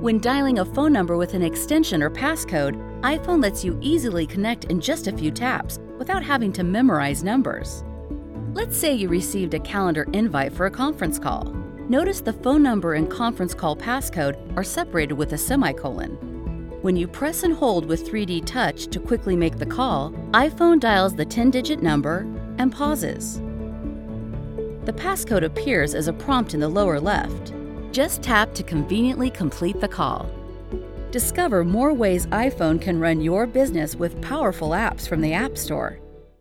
When dialing a phone number with an extension or passcode, iPhone lets you easily connect in just a few taps without having to memorize numbers. Let's say you received a calendar invite for a conference call. Notice the phone number and conference call passcode are separated with a semicolon. When you press and hold with 3D Touch to quickly make the call, iPhone dials the 10 digit number and pauses. The passcode appears as a prompt in the lower left. Just tap to conveniently complete the call. Discover more ways iPhone can run your business with powerful apps from the App Store.